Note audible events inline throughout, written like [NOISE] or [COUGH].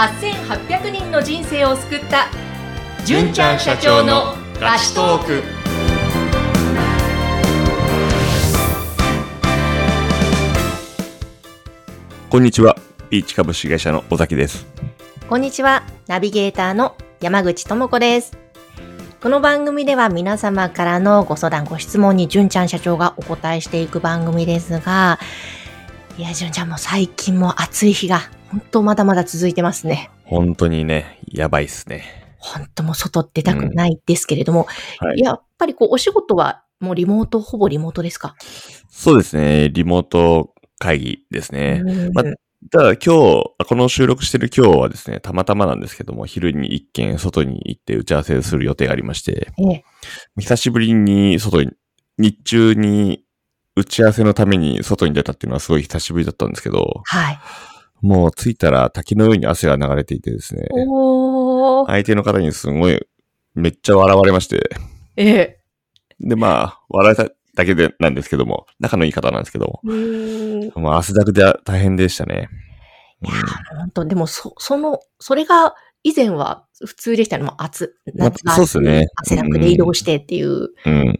8800人の人生を救った純ちゃん社長のラストークこんにちは。ビーチ株式会社の尾崎です。こんにちは。ナビゲーターの山口智子です。この番組では皆様からのご相談、ご質問に純ちゃん社長がお答えしていく番組ですが、いや、純ちゃんも最近も暑い日が本当まだまだ続いてますね。本当にね、やばいっすね。本当もう外出たくないですけれども、はい。やっぱりこうお仕事はもうリモート、ほぼリモートですか？そうですね。リモート会議ですね。うんまただ今日、この収録してる今日はですね、たまたまなんですけども、昼に一軒外に行って打ち合わせする予定がありまして、ええ久しぶりに外に、日中に打ち合わせのために外に出たっていうのはすごい久しぶりだったんですけど、はい。もう着いたら滝のように汗が流れていてですね、おー。相手の方にすごい、めっちゃ笑われまして、ええ。で、まあ、笑えただけでなんですけども、仲のいい方なんですけども、うーんまあ、汗だくで大変でしたね。いやー、本当でも、そ、その、それが、以前は普通でしたね。もう暑、まあ夏がそうっすね汗だくで移動してっていう。うん。うん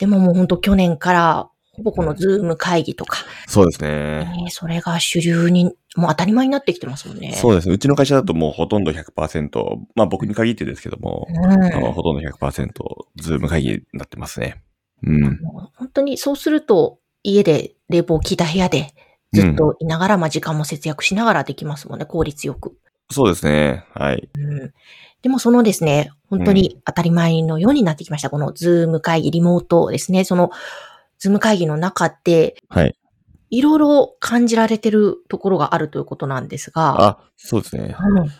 でももう本当去年から、ほぼこのズーム会議とか、そうですね。ねそれが主流に、もう当たり前になってきてますもんね。そうですね。うちの会社だともうほとんど100%、まあ僕に限ってですけども、うん。あのほとんど100%、ズーム会議になってますね。うん。本当にそうすると、家で冷房を効いた部屋でずっといながら、まあ時間も節約しながらできますもんね、効率よく。そうですね。はい。うんでもそのですね、本当に当たり前のようになってきました。このズーム会議、リモートですね。その、ズーム会議の中って、はい。いろいろ感じられてるところがあるということなんですが、あ、そうですね。うん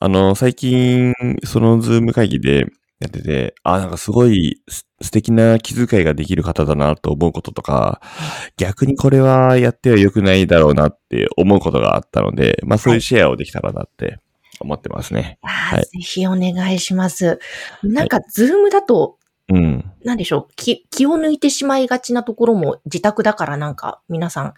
あの、最近、そのズーム会議でやってて、あ、なんかすごいす素敵な気遣いができる方だなと思うこととか、逆にこれはやっては良くないだろうなって思うことがあったので、まあそういうシェアをできたらなって思ってますね。はいぜひお願いします。なんか、ズームだと、うん。なんでしょう気、気を抜いてしまいがちなところも自宅だからなんか皆さん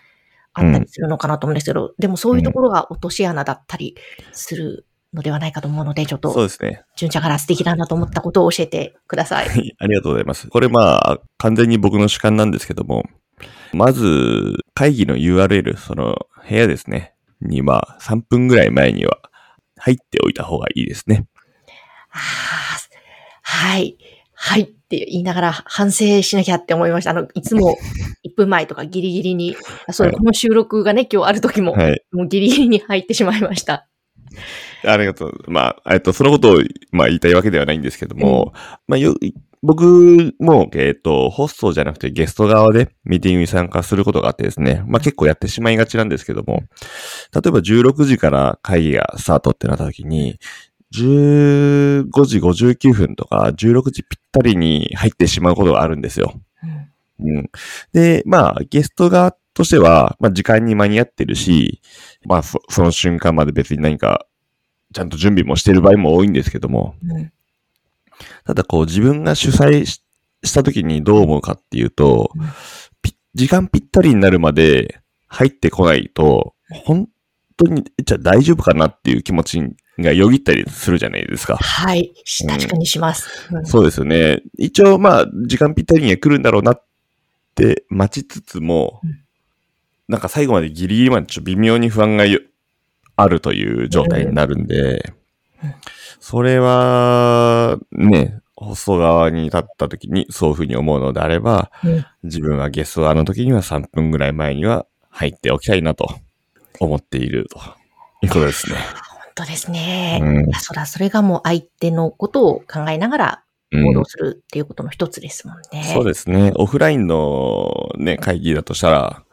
あったりするのかなと思うんですけど、でもそういうところが落とし穴だったりするのではないかと思うので、ちょっと、そうですね。純ちゃんから素敵だなと思ったことを教えてください。はいありがとうございます。これまあ、完全に僕の主観なんですけども、まず、会議の URL、その部屋ですね、には3分ぐらい前には入っておいた方がいいですね。あーはい。はいって言いながら反省しなきゃって思いました。あの、いつも [LAUGHS] 1分前とかギリギリに、あそう、はいこの収録がね、今日ある時も、はい。もうギリギリに入ってしまいました。ありがとう。まあ、えっと、そのことを、まあ、言いたいわけではないんですけども、まあ、よ、僕も、えっと、ホストじゃなくてゲスト側でミーティングに参加することがあってですね、まあ、結構やってしまいがちなんですけども、例えば16時から会議がスタートってなった時に、15時59分とか16時ぴったりに入ってしまうことがあるんですよ。うん。うん。で、まあ、ゲスト側としては、まあ、時間に間に合ってるし、まあ、そその瞬間まで別に何か、ちゃんと準備もしてる場合も多いんですけども、うん。ただこう自分が主催しした時にどう思うかっていうとうん、ぴ時間ぴったりになるまで入ってこないと、本当に、じゃあ大丈夫かなっていう気持ちがよぎったりするじゃないですか。はい。し確かにします。うんそうですよね。一応まあ、時間ぴったりには来るんだろうなって待ちつつも、うんなんか最後までギリギリまでちょっと微妙に不安がよあるという状態になるんで、うんそれは、ね、ホスト側に立った時にそういうふうに思うのであれば、うん自分はゲスト側の時には3分ぐらい前には入っておきたいなと思っているということですね。本当ですね。うんそら、それがもう相手のことを考えながらうん行動するっていうことの一つですもんね。そうですね。オフラインのね、会議だとしたら、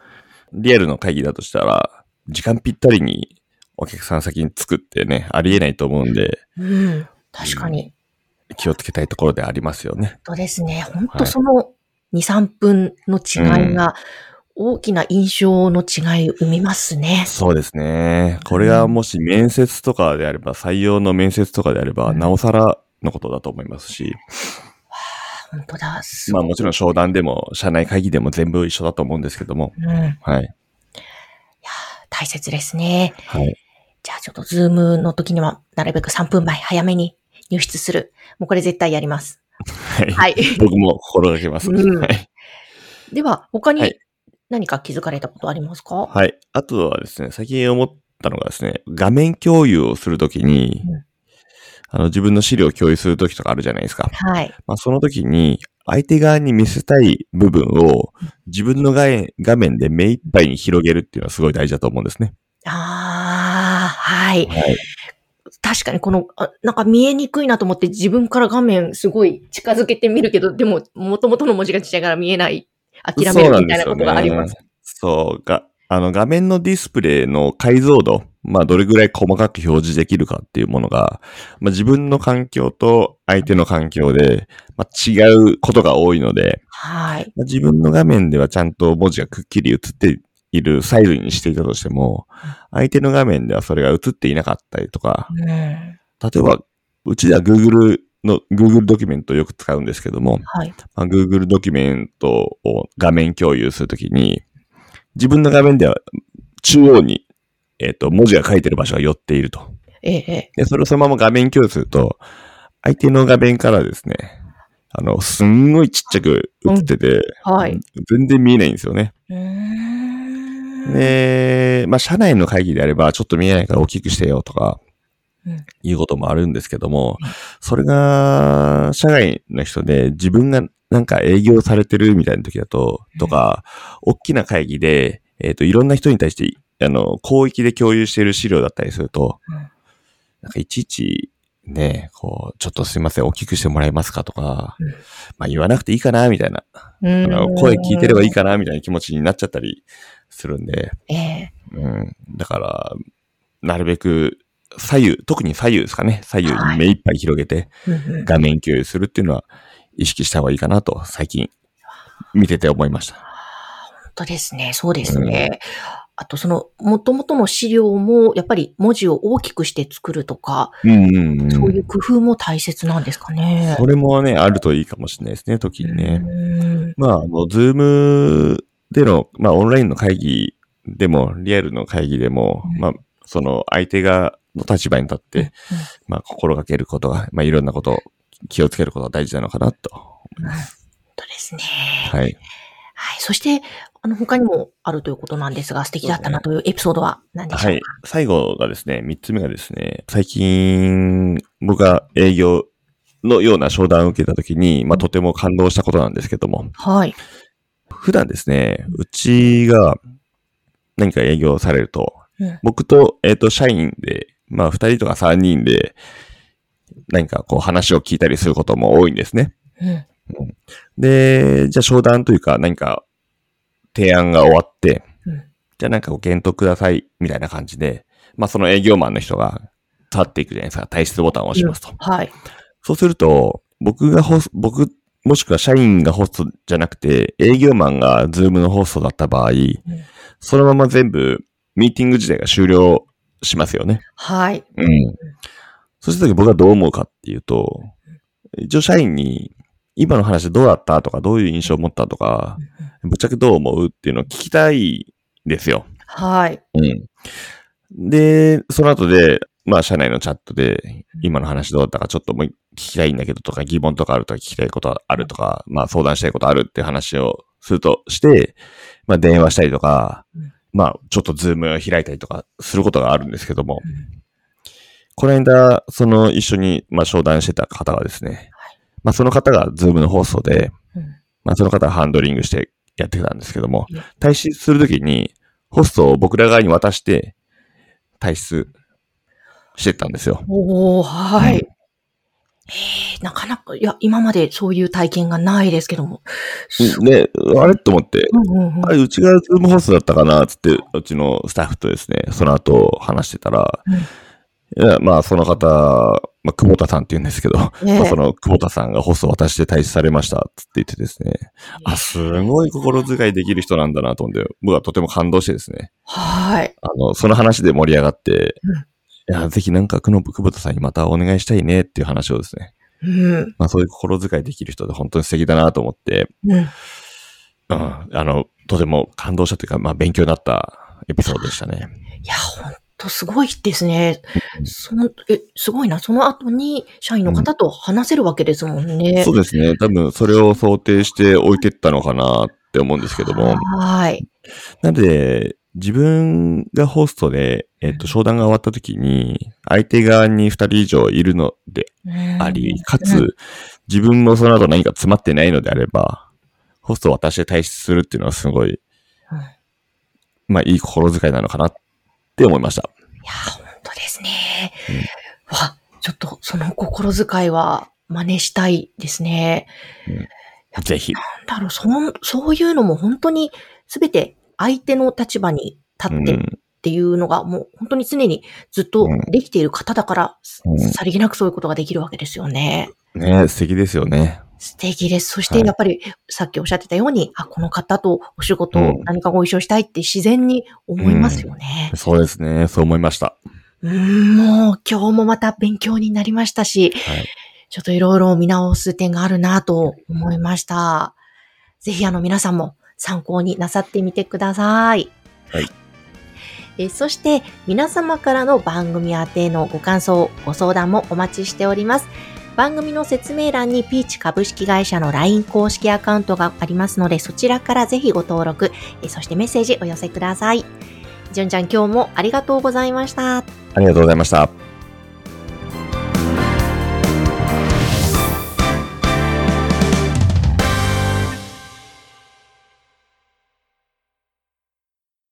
リアルの会議だとしたら、時間ぴったりにお客さん先に作ってね、ありえないと思うんで、うん。確かに。気をつけたいところでありますよね。本当ですね。本当その2、3分の違いが大きな印象の違いを生みますね。そうですね。これがもし面接とかであれば、採用の面接とかであれば、うんなおさらのことだと思いますし、本当だ。すまあもちろん商談でも、社内会議でも全部一緒だと思うんですけども、うん。はい。大切ですね。はい。じゃあちょっとズームの時にはなるべく3分前早めに入室する。もうこれ絶対やります。はい。はい。僕も心がけます。うんはい。では、他にはい何か気づかれたことありますか、はい。あとはですね、最近思ったのがですね、画面共有をするときに、うんあの、自分の資料を共有するときとかあるじゃないですか。はい。まあ、その時に、相手側に見せたい部分を自分の画面画面で目いっぱいに広げるっていうのはすごい大事だと思うんですね。ああ、はい。はい。確かにこの、あなんか見えにくいなと思って自分から画面すごい近づけてみるけど、でも元々の文字がちっちゃいから見えない。諦めるみたいなことがあります。そうが、あの画面のディスプレイの解像度、まあどれぐらい細かく表示できるかっていうものが、まあ自分の環境と相手の環境で、まあ、違うことが多いので、はい。まあ自分の画面ではちゃんと文字がくっきり映っているサイズにしていたとしても、相手の画面ではそれが映っていなかったりとか、うん。例えば、うちでは Google の、Google ドキュメントをよく使うんですけども、はい。まあ、Google ドキュメントを画面共有するときに、自分の画面では中央に、えっ、と、文字が書いてる場所が寄っていると。ええ、ええ。で、それをそのまま画面共有すると、相手の画面からですね、あの、すんごいちっちゃく映ってて、はい。全然見えないんですよね。うーん。で、まあ、社内の会議であれば、ちょっと見えないから大きくしてよとかうん、いうこともあるんですけども、それが、社外の人で自分がなんか営業されてるみたいな時だと、とか、大きな会議で、えっ、と、いろんな人に対して、あの、広域で共有している資料だったりすると、うん。なんかいちいち、ね、こう、ちょっとすいません、大きくしてもらえますかとか、うん。まあ言わなくていいかな、みたいな、うあのん声聞いてればいいかな、みたいな気持ちになっちゃったりするんで、ええ。うん。だから、なるべく左右、特に左右ですかね。左右はいに目いっぱい広げてうんうん画面共有するっていうのは意識した方がいいかなと最近見てて思いました。本当ですね。そうですね。あと、その、元々の資料も、やっぱり文字を大きくして作るとか、うんうんうん。そういう工夫も大切なんですかね。それもね、あるといいかもしれないですね、時にね。うんまあ、あの、ズームでの、まあ、オンラインの会議でも、リアルの会議でも、うんまあ、その相手が、の立場に立って、まあ、心がけることが、まあ、いろんなことを気をつけることが大事なのかなと思います。本当ですね。はい。はい。そして、あの、他にもあるということなんですが、素敵だったなというエピソードは何でしょうか？はい。最後がですね、三つ目がですね、最近、僕が営業のような商談を受けたときに、まあ、とても感動したことなんですけども、はい。普段ですね、うちが何か営業されると、うん僕と、えっ、と、社員で、まあ、二人とか三人で、何かこう話を聞いたりすることも多いんですね。うん。で、じゃあ商談というか何か提案が終わって、うんじゃあなんかご検討ください、みたいな感じで、まあその営業マンの人が立っていくじゃないですか。退出ボタンを押しますと。はい。そうすると、僕がホス僕、もしくは社員がホストじゃなくて、営業マンがズームのホストだった場合、そのまま全部ミーティング自体が終了しますよね。はい。うん。そうした時僕はどう思うかっていうと、一応社員に、今の話どうだったとか、どういう印象を持ったとか、ぶっちゃけどう思うっていうのを聞きたいんですよ。はい。うん。で、その後で、まあ、社内のチャットで、今の話どうだったかちょっともう聞きたいんだけどとか、疑問とかあるとか、聞きたいことあるとか、まあ、相談したいことあるって話をするとして、まあ、電話したりとかうん、まあ、ちょっとズームを開いたりとかすることがあるんですけども、この間、その一緒に、まあ、商談してた方がですね、まあ、その方がズームのホストで、うん。まあ、その方がハンドリングしてやってたんですけどもうん、退出するときに、ホストを僕ら側に渡して、退出してったんですよ。おー、はい。うんえー、なかなか、いや、今までそういう体験がないですけども。そうで、あれと思って、うんうんうんあれ、うちがズームホストだったかなつって、うちのスタッフとですね、その後話してたら、いやまあ、その方、まあ、久保田さんって言うんですけど、ええまあ、その久保田さんがホストを渡して退出されました、つって言ってですね、あ、すごい心遣いできる人なんだなと思って、僕はとても感動してですね、はい。あの、その話で盛り上がって、うんいや、ぜひなんか、久保田さんにまたお願いしたいねっていう話をですね、うん。まあそういう心遣いできる人で本当に素敵だなと思って、うん。うん、あの、とても感動したというか、まあ勉強になったエピソードでしたね。いや、本とすごいですね。その、え、すごいな。その後に社員の方と話せるわけですもんね。そうですね。多分それを想定して置いてったのかなって思うんですけども。はい。なので、自分がホストで、えっと、商談が終わった時に、相手側に二人以上いるのであり、かうんつ、自分もその後何か詰まってないのであれば、ホストを渡して退出するっていうのはすごい、うんまあ、いい心遣いなのかなって思いました。いや、本当ですね。わ、ちょっとその心遣いは真似したいですね。ぜひ。なんだろう、そん、そういうのも本当にすべて相手の立場に立ってっうん。ていうのがもう本当に常にずっとできている方だから、うんさりげなくそういうことができるわけですよね。ね素敵ですよね。素敵です。そしてやっぱりさっきおっしゃってたように、あ、この方とお仕事うん何かご一緒したいって自然に思いますよね。そうですね。そう思いました。うーん、もう今日もまた勉強になりましたし、はい。ちちょっといろいろ見直す点があるなと思いました。ぜひあの皆さんも参考になさってみてください。はい。えそして皆様からの番組宛てのご感想、ご相談もお待ちしております。番組の説明欄にピーチ株式会社の LINE 公式アカウントがありますので、そちらからぜひご登録、えそしてメッセージお寄せください。じゅんちゃん今日もありがとうございました。ありがとうございました。